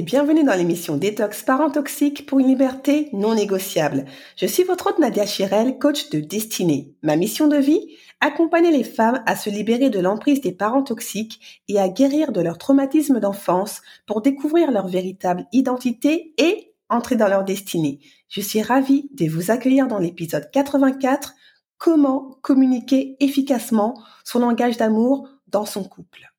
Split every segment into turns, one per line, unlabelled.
Et bienvenue dans l'émission Détox Parents Toxiques pour une liberté non négociable. Je suis votre hôte Nadia Chirel, coach de destinée. Ma mission de vie Accompagner les femmes à se libérer de l'emprise des parents toxiques et à guérir de leur traumatisme d'enfance pour découvrir leur véritable identité et entrer dans leur destinée. Je suis ravie de vous accueillir dans l'épisode 84 Comment communiquer efficacement son langage d'amour dans son couple.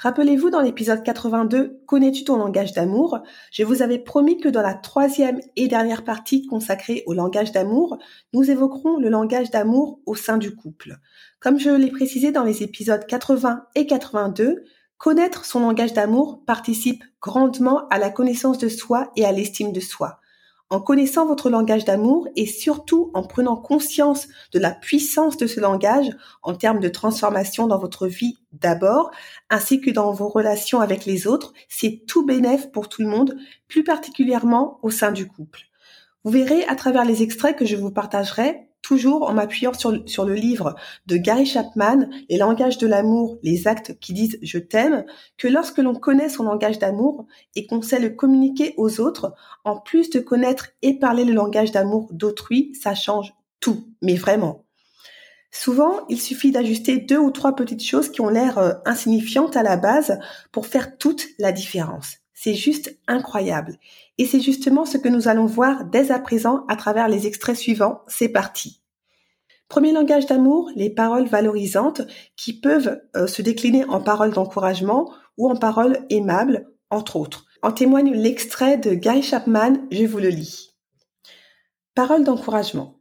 Rappelez-vous dans l'épisode 82, Connais-tu ton langage d'amour? Je vous avais promis que dans la troisième et dernière partie consacrée au langage d'amour, nous évoquerons le langage d'amour au sein du couple. Comme je l'ai précisé dans les épisodes 80 et 82, connaître son langage d'amour participe grandement à la connaissance de soi et à l'estime de soi en connaissant votre langage d'amour et surtout en prenant conscience de la puissance de ce langage en termes de transformation dans votre vie d'abord, ainsi que dans vos relations avec les autres, c'est tout bénéf pour tout le monde, plus particulièrement au sein du couple. Vous verrez à travers les extraits que je vous partagerai toujours en m'appuyant sur, le livre de Gary Chapman, Les langages de l'amour, les actes qui disent je t'aime, que lorsque l'on connaît son langage d'amour et qu'on sait le communiquer aux autres, en plus de connaître et parler le langage d'amour d'autrui, ça change tout, mais vraiment. Souvent, il suffit d'ajuster deux ou trois petites choses qui ont l'air euh, insignifiantes à la base pour faire toute la différence. C'est juste incroyable. Et c'est justement ce que nous allons voir dès à présent à travers les extraits suivants. C'est parti. Premier langage d'amour, les paroles valorisantes qui peuvent euh, se décliner en paroles d'encouragement ou en paroles aimables, entre autres. En témoigne l'extrait de Guy Chapman, je vous le lis. Paroles d'encouragement.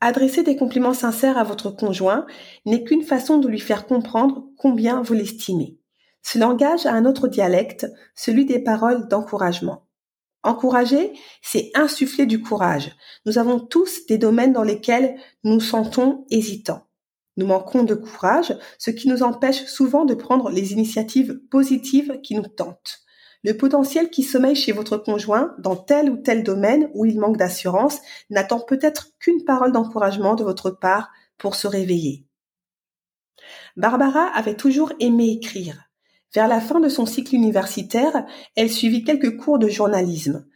Adresser des compliments sincères à votre conjoint n'est qu'une façon de lui faire comprendre combien vous l'estimez. Ce langage a un autre dialecte, celui des paroles d'encouragement. Encourager, c'est insuffler du courage. Nous avons tous des domaines dans lesquels nous nous sentons hésitants. Nous manquons de courage, ce qui nous empêche souvent de prendre les initiatives positives qui nous tentent. Le potentiel qui sommeille chez votre conjoint dans tel ou tel domaine où il manque d'assurance n'attend peut-être qu'une parole d'encouragement de votre part pour se réveiller. Barbara avait toujours aimé écrire. Vers la fin de son cycle universitaire, elle suivit quelques cours de journalisme.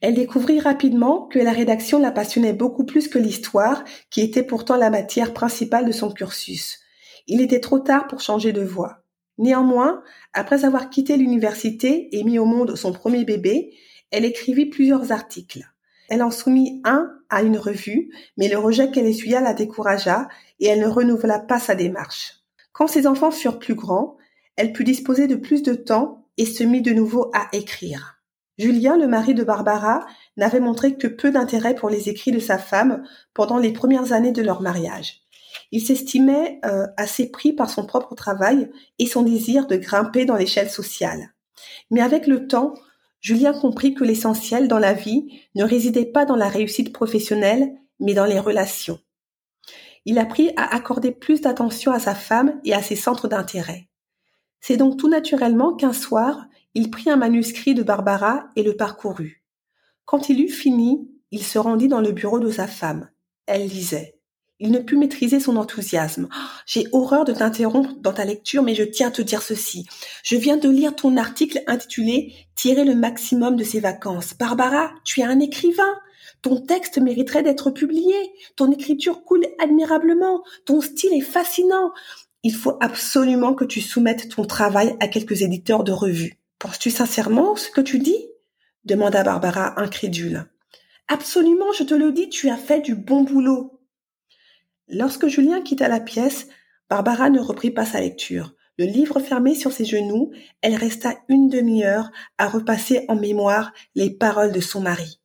Elle découvrit rapidement que la rédaction la passionnait beaucoup plus que l'histoire, qui était pourtant la matière principale de son cursus. Il était trop tard pour changer de voie. Néanmoins, après avoir quitté l'université et mis au monde son premier bébé, elle écrivit plusieurs articles. Elle en soumit un à une revue, mais le rejet qu'elle essuya la découragea et elle ne renouvela pas sa démarche. Quand ses enfants furent plus grands, elle put disposer de plus de temps et se mit de nouveau à écrire. Julien, le mari de Barbara, n'avait montré que peu d'intérêt pour les écrits de sa femme pendant les premières années de leur mariage. Il s'estimait euh, assez pris par son propre travail et son désir de grimper dans l'échelle sociale. Mais avec le temps, Julien comprit que l'essentiel dans la vie ne résidait pas dans la réussite professionnelle, mais dans les relations. Il apprit à accorder plus d'attention à sa femme et à ses centres d'intérêt. C'est donc tout naturellement qu'un soir, il prit un manuscrit de Barbara et le parcourut. Quand il eut fini, il se rendit dans le bureau de sa femme. Elle lisait. Il ne put maîtriser son enthousiasme. Oh, j'ai horreur de t'interrompre dans ta lecture, mais je tiens à te dire ceci. Je viens de lire ton article intitulé Tirer le maximum de ses vacances. Barbara, tu es un écrivain. Ton texte mériterait d'être publié. Ton écriture coule admirablement. Ton style est fascinant il faut absolument que tu soumettes ton travail à quelques éditeurs de revues. Penses-tu sincèrement ce que tu dis? demanda Barbara incrédule. Absolument, je te le dis, tu as fait du bon boulot. Lorsque Julien quitta la pièce, Barbara ne reprit pas sa lecture. Le livre fermé sur ses genoux, elle resta une demi-heure à repasser en mémoire les paroles de son mari.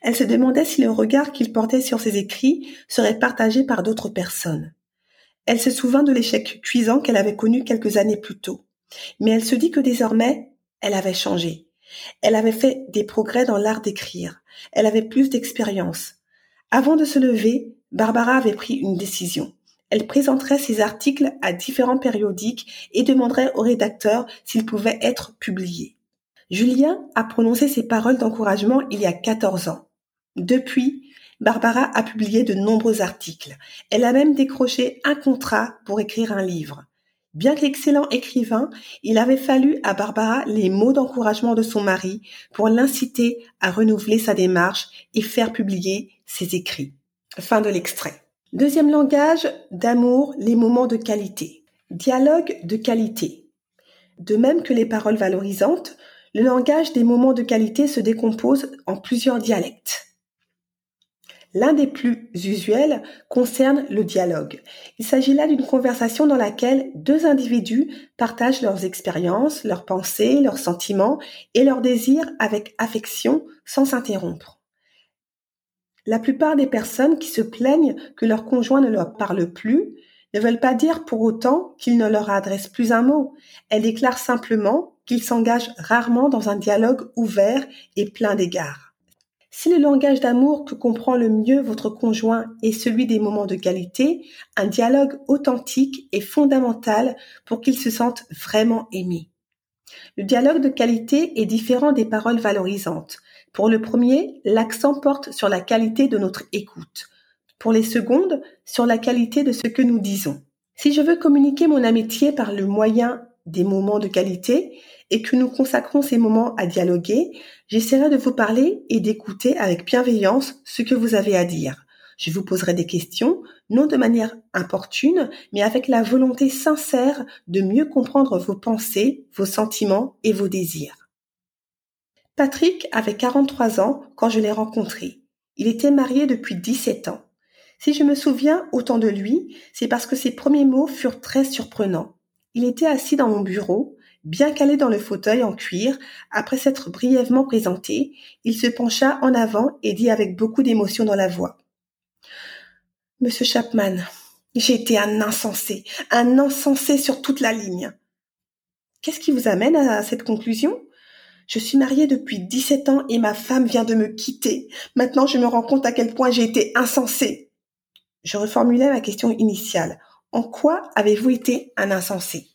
Elle se demandait si le regard qu'il portait sur ses écrits serait partagé par d'autres personnes. Elle se souvint de l'échec cuisant qu'elle avait connu quelques années plus tôt. Mais elle se dit que désormais, elle avait changé. Elle avait fait des progrès dans l'art d'écrire. Elle avait plus d'expérience. Avant de se lever, Barbara avait pris une décision. Elle présenterait ses articles à différents périodiques et demanderait au rédacteur s'ils pouvaient être publiés. Julien a prononcé ces paroles d'encouragement il y a 14 ans. Depuis, Barbara a publié de nombreux articles. Elle a même décroché un contrat pour écrire un livre. Bien qu'excellent écrivain, il avait fallu à Barbara les mots d'encouragement de son mari pour l'inciter à renouveler sa démarche et faire publier ses écrits. Fin de l'extrait. Deuxième langage d'amour, les moments de qualité. Dialogue de qualité. De même que les paroles valorisantes, le langage des moments de qualité se décompose en plusieurs dialectes. L'un des plus usuels concerne le dialogue. Il s'agit là d'une conversation dans laquelle deux individus partagent leurs expériences, leurs pensées, leurs sentiments et leurs désirs avec affection sans s'interrompre. La plupart des personnes qui se plaignent que leur conjoint ne leur parle plus ne veulent pas dire pour autant qu'il ne leur adresse plus un mot. Elles déclarent simplement qu'ils s'engagent rarement dans un dialogue ouvert et plein d'égards. Si le langage d'amour que comprend le mieux votre conjoint est celui des moments de qualité, un dialogue authentique est fondamental pour qu'il se sente vraiment aimé. Le dialogue de qualité est différent des paroles valorisantes. Pour le premier, l'accent porte sur la qualité de notre écoute. Pour les secondes, sur la qualité de ce que nous disons. Si je veux communiquer mon amitié par le moyen des moments de qualité et que nous consacrons ces moments à dialoguer, j'essaierai de vous parler et d'écouter avec bienveillance ce que vous avez à dire. Je vous poserai des questions, non de manière importune, mais avec la volonté sincère de mieux comprendre vos pensées, vos sentiments et vos désirs. Patrick avait 43 ans quand je l'ai rencontré. Il était marié depuis 17 ans. Si je me souviens autant de lui, c'est parce que ses premiers mots furent très surprenants. Il était assis dans mon bureau, bien calé dans le fauteuil en cuir, après s'être brièvement présenté, il se pencha en avant et dit avec beaucoup d'émotion dans la voix. Monsieur Chapman, j'ai été un insensé, un insensé sur toute la ligne. Qu'est-ce qui vous amène à cette conclusion? Je suis mariée depuis 17 ans et ma femme vient de me quitter. Maintenant, je me rends compte à quel point j'ai été insensée. Je reformulais ma question initiale. En quoi avez-vous été un insensé?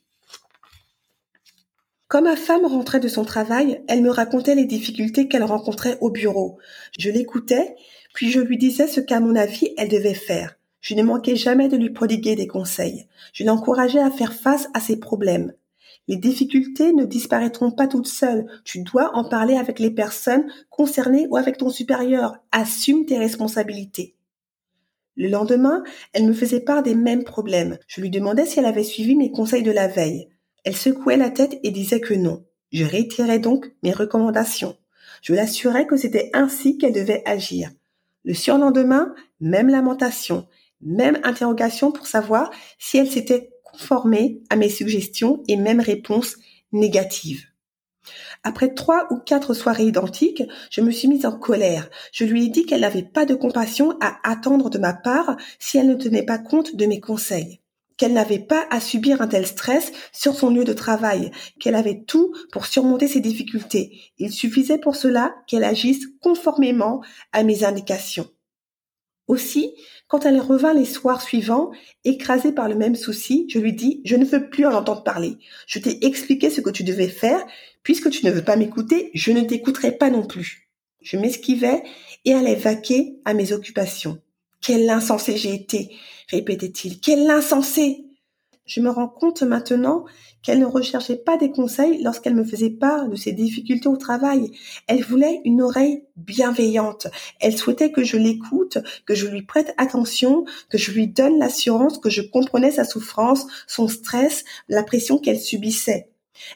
Quand ma femme rentrait de son travail, elle me racontait les difficultés qu'elle rencontrait au bureau. Je l'écoutais, puis je lui disais ce qu'à mon avis elle devait faire. Je ne manquais jamais de lui prodiguer des conseils. Je l'encourageais à faire face à ses problèmes. Les difficultés ne disparaîtront pas toutes seules. Tu dois en parler avec les personnes concernées ou avec ton supérieur. Assume tes responsabilités. Le lendemain, elle me faisait part des mêmes problèmes. Je lui demandais si elle avait suivi mes conseils de la veille. Elle secouait la tête et disait que non. Je réitérais donc mes recommandations. Je l'assurais que c'était ainsi qu'elle devait agir. Le surlendemain, même lamentation, même interrogation pour savoir si elle s'était conformée à mes suggestions et même réponses négatives. Après trois ou quatre soirées identiques, je me suis mise en colère. Je lui ai dit qu'elle n'avait pas de compassion à attendre de ma part si elle ne tenait pas compte de mes conseils qu'elle n'avait pas à subir un tel stress sur son lieu de travail, qu'elle avait tout pour surmonter ses difficultés. Il suffisait pour cela qu'elle agisse conformément à mes indications. Aussi, quand elle revint les soirs suivants, écrasée par le même souci, je lui dis, je ne veux plus en entendre parler. Je t'ai expliqué ce que tu devais faire. Puisque tu ne veux pas m'écouter, je ne t'écouterai pas non plus. Je m'esquivais et allais vaquer à mes occupations. Quel insensé j'ai été, répétait-il. Quel insensé. Je me rends compte maintenant qu'elle ne recherchait pas des conseils lorsqu'elle me faisait part de ses difficultés au travail. Elle voulait une oreille bienveillante. Elle souhaitait que je l'écoute, que je lui prête attention, que je lui donne l'assurance que je comprenais sa souffrance, son stress, la pression qu'elle subissait.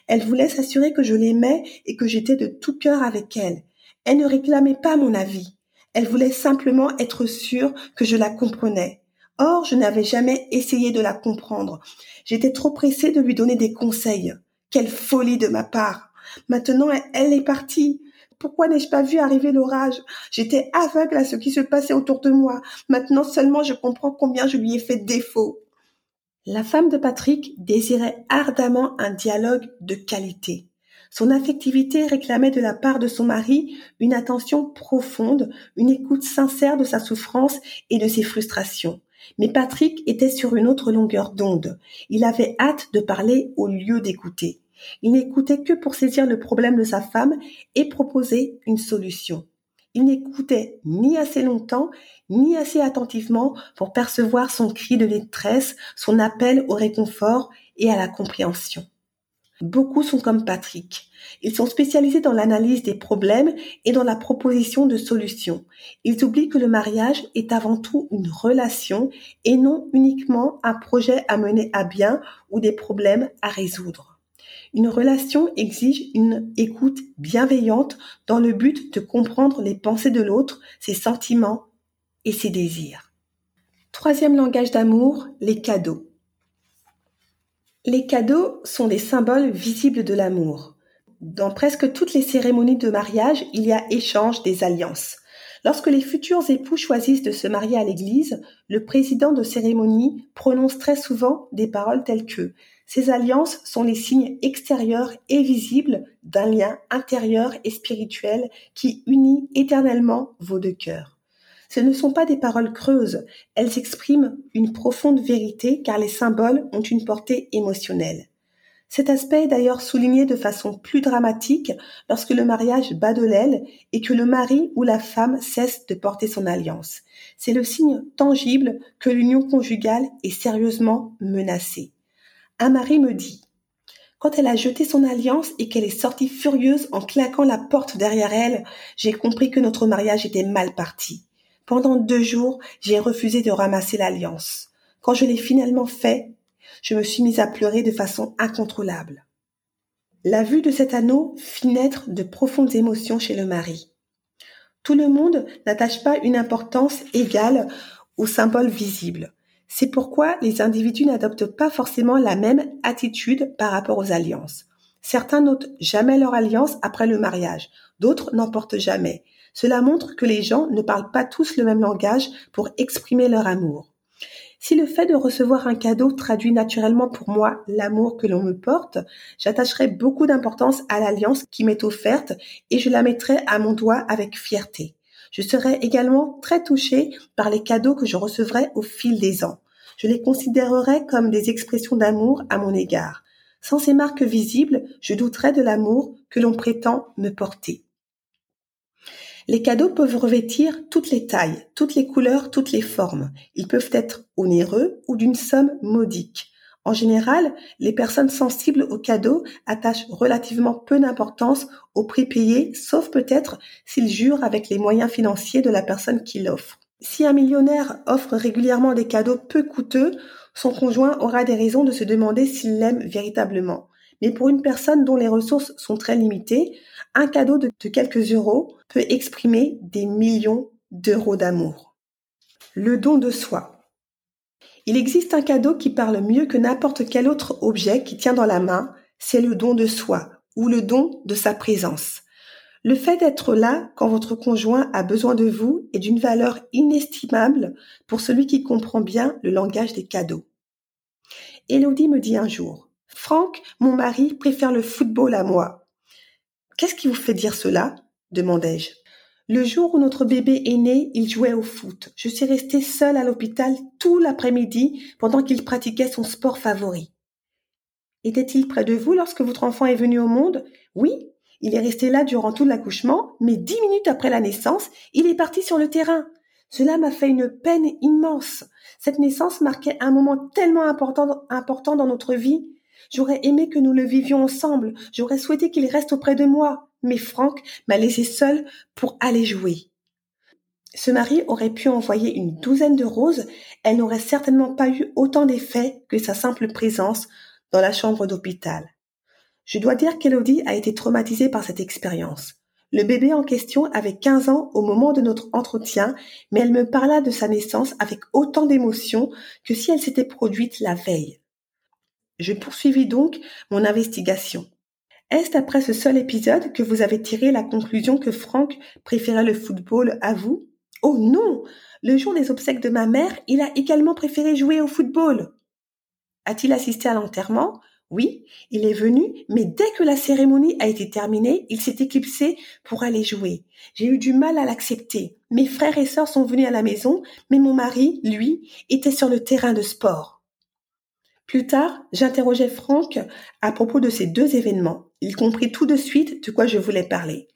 Elle voulait s'assurer que je l'aimais et que j'étais de tout cœur avec elle. Elle ne réclamait pas mon avis. Elle voulait simplement être sûre que je la comprenais. Or, je n'avais jamais essayé de la comprendre. J'étais trop pressée de lui donner des conseils. Quelle folie de ma part. Maintenant, elle est partie. Pourquoi n'ai-je pas vu arriver l'orage? J'étais aveugle à ce qui se passait autour de moi. Maintenant seulement je comprends combien je lui ai fait défaut. La femme de Patrick désirait ardemment un dialogue de qualité. Son affectivité réclamait de la part de son mari une attention profonde, une écoute sincère de sa souffrance et de ses frustrations. Mais Patrick était sur une autre longueur d'onde. Il avait hâte de parler au lieu d'écouter. Il n'écoutait que pour saisir le problème de sa femme et proposer une solution. Il n'écoutait ni assez longtemps, ni assez attentivement pour percevoir son cri de détresse, son appel au réconfort et à la compréhension. Beaucoup sont comme Patrick. Ils sont spécialisés dans l'analyse des problèmes et dans la proposition de solutions. Ils oublient que le mariage est avant tout une relation et non uniquement un projet à mener à bien ou des problèmes à résoudre. Une relation exige une écoute bienveillante dans le but de comprendre les pensées de l'autre, ses sentiments et ses désirs. Troisième langage d'amour, les cadeaux. Les cadeaux sont des symboles visibles de l'amour. Dans presque toutes les cérémonies de mariage, il y a échange des alliances. Lorsque les futurs époux choisissent de se marier à l'église, le président de cérémonie prononce très souvent des paroles telles que ces alliances sont les signes extérieurs et visibles d'un lien intérieur et spirituel qui unit éternellement vos deux cœurs. Ce ne sont pas des paroles creuses, elles expriment une profonde vérité car les symboles ont une portée émotionnelle. Cet aspect est d'ailleurs souligné de façon plus dramatique lorsque le mariage bat de l'aile et que le mari ou la femme cesse de porter son alliance. C'est le signe tangible que l'union conjugale est sérieusement menacée. Un mari me dit quand elle a jeté son alliance et qu'elle est sortie furieuse en claquant la porte derrière elle, j'ai compris que notre mariage était mal parti. Pendant deux jours, j'ai refusé de ramasser l'alliance. Quand je l'ai finalement fait, je me suis mise à pleurer de façon incontrôlable. La vue de cet anneau fit naître de profondes émotions chez le mari. Tout le monde n'attache pas une importance égale au symbole visible. C'est pourquoi les individus n'adoptent pas forcément la même attitude par rapport aux alliances. Certains n'ôtent jamais leur alliance après le mariage, d'autres n'en portent jamais. Cela montre que les gens ne parlent pas tous le même langage pour exprimer leur amour. Si le fait de recevoir un cadeau traduit naturellement pour moi l'amour que l'on me porte, j'attacherai beaucoup d'importance à l'alliance qui m'est offerte et je la mettrai à mon doigt avec fierté. Je serai également très touchée par les cadeaux que je recevrai au fil des ans. Je les considérerai comme des expressions d'amour à mon égard. Sans ces marques visibles, je douterais de l'amour que l'on prétend me porter. Les cadeaux peuvent revêtir toutes les tailles, toutes les couleurs, toutes les formes. Ils peuvent être onéreux ou d'une somme modique. En général, les personnes sensibles aux cadeaux attachent relativement peu d'importance au prix payé, sauf peut-être s'ils jurent avec les moyens financiers de la personne qui l'offre. Si un millionnaire offre régulièrement des cadeaux peu coûteux, son conjoint aura des raisons de se demander s'il l'aime véritablement. Mais pour une personne dont les ressources sont très limitées, un cadeau de, quelques euros peut exprimer des millions d'euros d'amour. Le don de soi. Il existe un cadeau qui parle mieux que n'importe quel autre objet qui tient dans la main, c'est le don de soi ou le don de sa présence. Le fait d'être là quand votre conjoint a besoin de vous est d'une valeur inestimable pour celui qui comprend bien le langage des cadeaux. Elodie me dit un jour, Franck, mon mari, préfère le football à moi. Qu'est-ce qui vous fait dire cela? demandai-je. Le jour où notre bébé est né, il jouait au foot. Je suis restée seule à l'hôpital tout l'après-midi pendant qu'il pratiquait son sport favori. Était-il près de vous lorsque votre enfant est venu au monde? Oui, il est resté là durant tout l'accouchement, mais dix minutes après la naissance, il est parti sur le terrain. Cela m'a fait une peine immense. Cette naissance marquait un moment tellement important, important dans notre vie. J'aurais aimé que nous le vivions ensemble. J'aurais souhaité qu'il reste auprès de moi. Mais Franck m'a laissé seule pour aller jouer. Ce mari aurait pu envoyer une douzaine de roses. Elle n'aurait certainement pas eu autant d'effet que sa simple présence dans la chambre d'hôpital. Je dois dire qu'Elodie a été traumatisée par cette expérience. Le bébé en question avait 15 ans au moment de notre entretien, mais elle me parla de sa naissance avec autant d'émotion que si elle s'était produite la veille. Je poursuivis donc mon investigation. Est-ce après ce seul épisode que vous avez tiré la conclusion que Franck préférait le football à vous? Oh non Le jour des obsèques de ma mère, il a également préféré jouer au football. A-t-il assisté à l'enterrement? Oui, il est venu, mais dès que la cérémonie a été terminée, il s'est éclipsé pour aller jouer. J'ai eu du mal à l'accepter. Mes frères et sœurs sont venus à la maison, mais mon mari, lui, était sur le terrain de sport. Plus tard, j'interrogeai Franck à propos de ces deux événements. Il comprit tout de suite de quoi je voulais parler.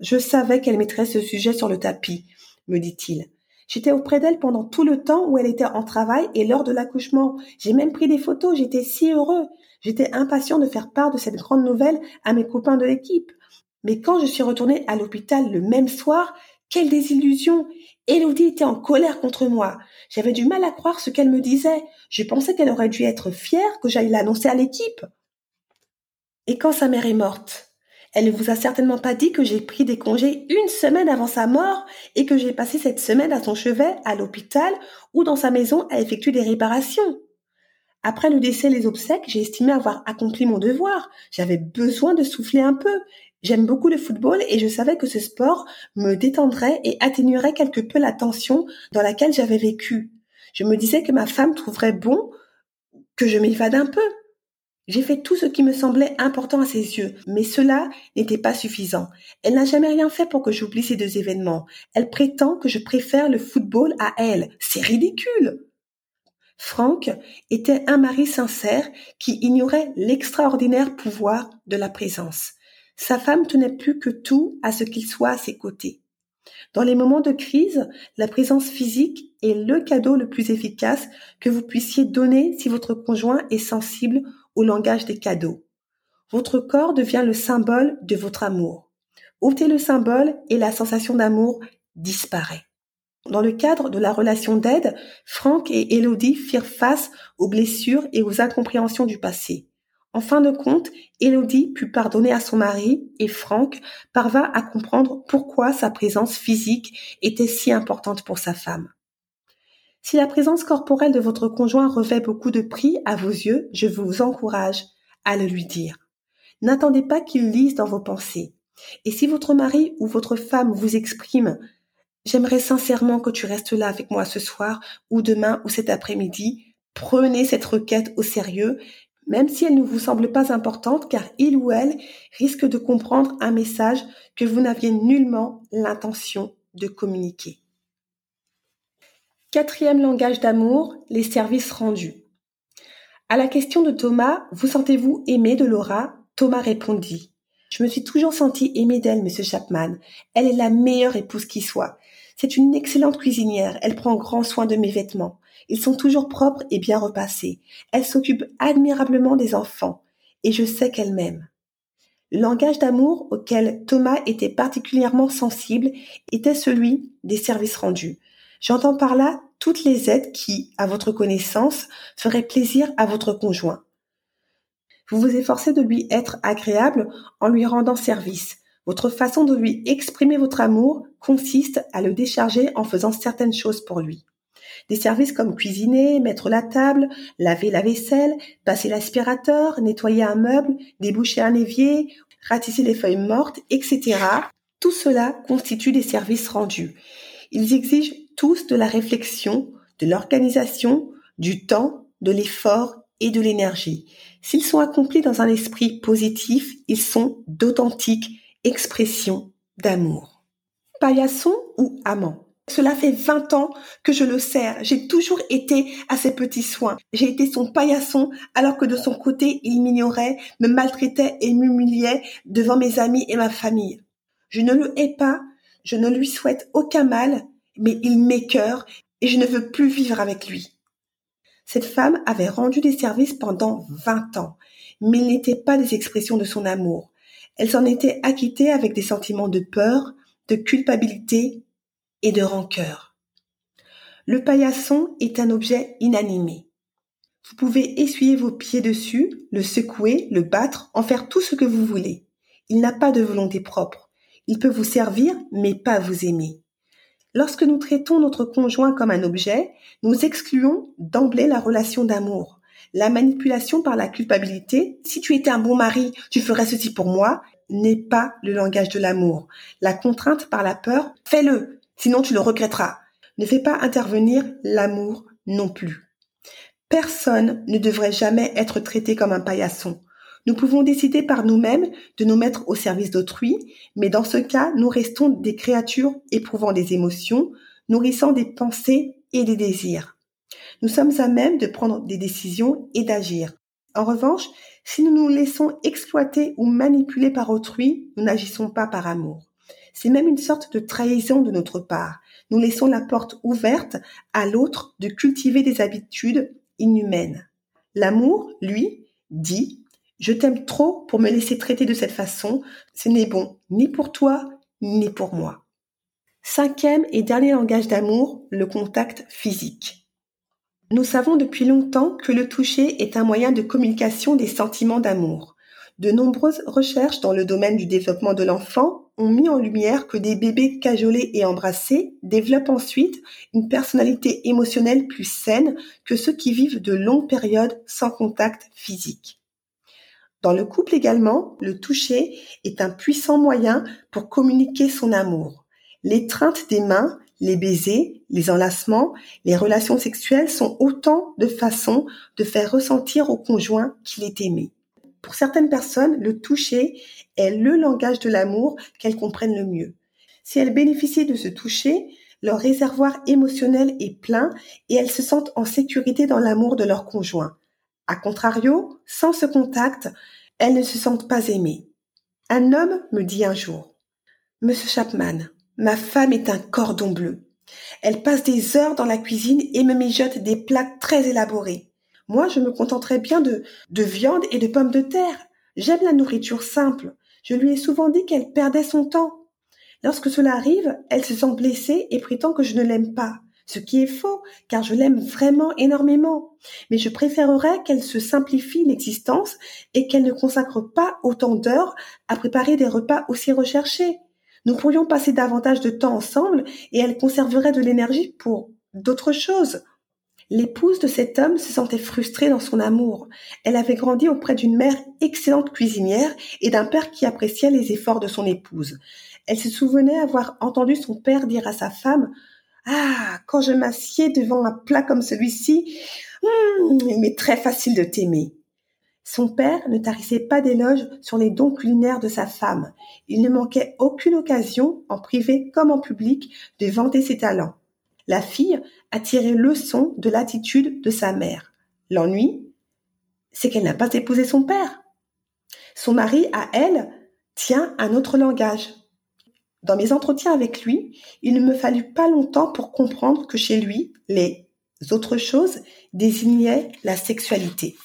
Je savais qu'elle mettrait ce sujet sur le tapis, me dit-il. J'étais auprès d'elle pendant tout le temps où elle était en travail et lors de l'accouchement. J'ai même pris des photos, j'étais si heureux. J'étais impatient de faire part de cette grande nouvelle à mes copains de l'équipe. Mais quand je suis retournée à l'hôpital le même soir, quelle désillusion Elodie était en colère contre moi. J'avais du mal à croire ce qu'elle me disait. Je pensais qu'elle aurait dû être fière que j'aille l'annoncer à l'équipe. Et quand sa mère est morte, elle ne vous a certainement pas dit que j'ai pris des congés une semaine avant sa mort et que j'ai passé cette semaine à son chevet, à l'hôpital ou dans sa maison à effectuer des réparations. Après le décès et les obsèques, j'ai estimé avoir accompli mon devoir. J'avais besoin de souffler un peu. J'aime beaucoup le football et je savais que ce sport me détendrait et atténuerait quelque peu la tension dans laquelle j'avais vécu. Je me disais que ma femme trouverait bon que je m'évade un peu. J'ai fait tout ce qui me semblait important à ses yeux, mais cela n'était pas suffisant. Elle n'a jamais rien fait pour que j'oublie ces deux événements. Elle prétend que je préfère le football à elle. C'est ridicule. Franck était un mari sincère qui ignorait l'extraordinaire pouvoir de la présence. Sa femme tenait plus que tout à ce qu'il soit à ses côtés. Dans les moments de crise, la présence physique est le cadeau le plus efficace que vous puissiez donner si votre conjoint est sensible au langage des cadeaux. Votre corps devient le symbole de votre amour. Ôtez le symbole et la sensation d'amour disparaît. Dans le cadre de la relation d'aide, Franck et Elodie firent face aux blessures et aux incompréhensions du passé. En fin de compte, Elodie put pardonner à son mari et Franck parvint à comprendre pourquoi sa présence physique était si importante pour sa femme. Si la présence corporelle de votre conjoint revêt beaucoup de prix à vos yeux, je vous encourage à le lui dire. N'attendez pas qu'il lise dans vos pensées. Et si votre mari ou votre femme vous exprime J'aimerais sincèrement que tu restes là avec moi ce soir ou demain ou cet après-midi. Prenez cette requête au sérieux, même si elle ne vous semble pas importante, car il ou elle risque de comprendre un message que vous n'aviez nullement l'intention de communiquer. Quatrième langage d'amour, les services rendus. À la question de Thomas, vous sentez-vous aimé? de Laura Thomas répondit. Je me suis toujours senti aimé d'elle, monsieur Chapman. Elle est la meilleure épouse qui soit. C'est une excellente cuisinière. Elle prend grand soin de mes vêtements. Ils sont toujours propres et bien repassés. Elle s'occupe admirablement des enfants. Et je sais qu'elle m'aime. Le langage d'amour auquel Thomas était particulièrement sensible était celui des services rendus. J'entends par là toutes les aides qui, à votre connaissance, feraient plaisir à votre conjoint. Vous vous efforcez de lui être agréable en lui rendant service. Votre façon de lui exprimer votre amour consiste à le décharger en faisant certaines choses pour lui. Des services comme cuisiner, mettre la table, laver la vaisselle, passer l'aspirateur, nettoyer un meuble, déboucher un évier, ratisser les feuilles mortes, etc. Tout cela constitue des services rendus. Ils exigent tous de la réflexion, de l'organisation, du temps, de l'effort et de l'énergie. S'ils sont accomplis dans un esprit positif, ils sont d'authentiques expressions d'amour. Paillasson ou amant? Cela fait 20 ans que je le sers. J'ai toujours été à ses petits soins. J'ai été son paillasson alors que de son côté, il m'ignorait, me maltraitait et m'humiliait devant mes amis et ma famille. Je ne le hais pas, je ne lui souhaite aucun mal, mais il m'écœure et je ne veux plus vivre avec lui. Cette femme avait rendu des services pendant vingt ans, mais ils n'étaient pas des expressions de son amour. Elle s'en était acquittée avec des sentiments de peur, de culpabilité et de rancœur. Le paillasson est un objet inanimé. Vous pouvez essuyer vos pieds dessus, le secouer, le battre, en faire tout ce que vous voulez. Il n'a pas de volonté propre. Il peut vous servir, mais pas vous aimer. Lorsque nous traitons notre conjoint comme un objet, nous excluons d'emblée la relation d'amour. La manipulation par la culpabilité, si tu étais un bon mari, tu ferais ceci pour moi, n'est pas le langage de l'amour. La contrainte par la peur, fais-le, sinon tu le regretteras. Ne fais pas intervenir l'amour non plus. Personne ne devrait jamais être traité comme un paillasson. Nous pouvons décider par nous-mêmes de nous mettre au service d'autrui, mais dans ce cas, nous restons des créatures éprouvant des émotions, nourrissant des pensées et des désirs. Nous sommes à même de prendre des décisions et d'agir. En revanche, si nous nous laissons exploiter ou manipuler par autrui, nous n'agissons pas par amour. C'est même une sorte de trahison de notre part. Nous laissons la porte ouverte à l'autre de cultiver des habitudes inhumaines. L'amour, lui, dit je t'aime trop pour me laisser traiter de cette façon. Ce n'est bon ni pour toi, ni pour moi. Cinquième et dernier langage d'amour, le contact physique. Nous savons depuis longtemps que le toucher est un moyen de communication des sentiments d'amour. De nombreuses recherches dans le domaine du développement de l'enfant ont mis en lumière que des bébés cajolés et embrassés développent ensuite une personnalité émotionnelle plus saine que ceux qui vivent de longues périodes sans contact physique. Dans le couple également, le toucher est un puissant moyen pour communiquer son amour. L'étreinte des mains, les baisers, les enlacements, les relations sexuelles sont autant de façons de faire ressentir au conjoint qu'il est aimé. Pour certaines personnes, le toucher est le langage de l'amour qu'elles comprennent le mieux. Si elles bénéficient de ce toucher, leur réservoir émotionnel est plein et elles se sentent en sécurité dans l'amour de leur conjoint. A contrario, sans ce contact, elles ne se sentent pas aimées. Un homme me dit un jour, Monsieur Chapman, ma femme est un cordon bleu. Elle passe des heures dans la cuisine et me mijote des plats très élaborés. Moi, je me contenterais bien de, de viande et de pommes de terre. J'aime la nourriture simple. Je lui ai souvent dit qu'elle perdait son temps. Lorsque cela arrive, elle se sent blessée et prétend que je ne l'aime pas ce qui est faux, car je l'aime vraiment énormément. Mais je préférerais qu'elle se simplifie l'existence et qu'elle ne consacre pas autant d'heures à préparer des repas aussi recherchés. Nous pourrions passer davantage de temps ensemble et elle conserverait de l'énergie pour d'autres choses. L'épouse de cet homme se sentait frustrée dans son amour. Elle avait grandi auprès d'une mère excellente cuisinière et d'un père qui appréciait les efforts de son épouse. Elle se souvenait avoir entendu son père dire à sa femme ah, quand je m'assieds devant un plat comme celui-ci, hmm, il m'est très facile de t'aimer. Son père ne tarissait pas d'éloges sur les dons culinaires de sa femme. Il ne manquait aucune occasion, en privé comme en public, de vanter ses talents. La fille a tiré leçon de l'attitude de sa mère. L'ennui, c'est qu'elle n'a pas épousé son père. Son mari, à elle, tient un autre langage. Dans mes entretiens avec lui, il ne me fallut pas longtemps pour comprendre que chez lui, les autres choses désignaient la sexualité.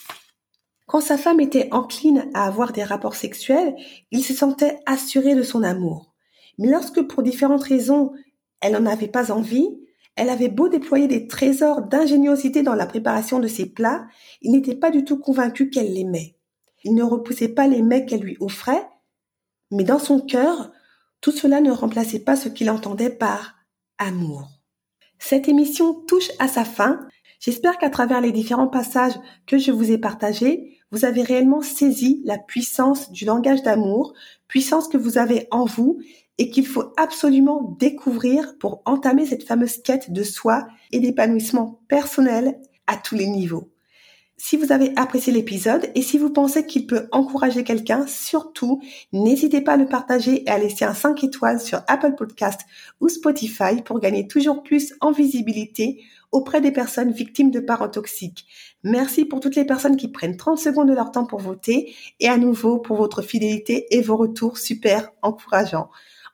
Quand sa femme était encline à avoir des rapports sexuels, il se sentait assuré de son amour. Mais lorsque pour différentes raisons, elle n'en avait pas envie, elle avait beau déployer des trésors d'ingéniosité dans la préparation de ses plats, il n'était pas du tout convaincu qu'elle l'aimait. Il ne repoussait pas les mecs qu'elle lui offrait, mais dans son cœur, tout cela ne remplaçait pas ce qu'il entendait par amour. Cette émission touche à sa fin. J'espère qu'à travers les différents passages que je vous ai partagés, vous avez réellement saisi la puissance du langage d'amour, puissance que vous avez en vous et qu'il faut absolument découvrir pour entamer cette fameuse quête de soi et d'épanouissement personnel à tous les niveaux. Si vous avez apprécié l'épisode et si vous pensez qu'il peut encourager quelqu'un, surtout, n'hésitez pas à le partager et à laisser un 5 étoiles sur Apple Podcast ou Spotify pour gagner toujours plus en visibilité auprès des personnes victimes de parents toxiques. Merci pour toutes les personnes qui prennent 30 secondes de leur temps pour voter et à nouveau pour votre fidélité et vos retours super encourageants.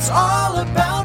It's all about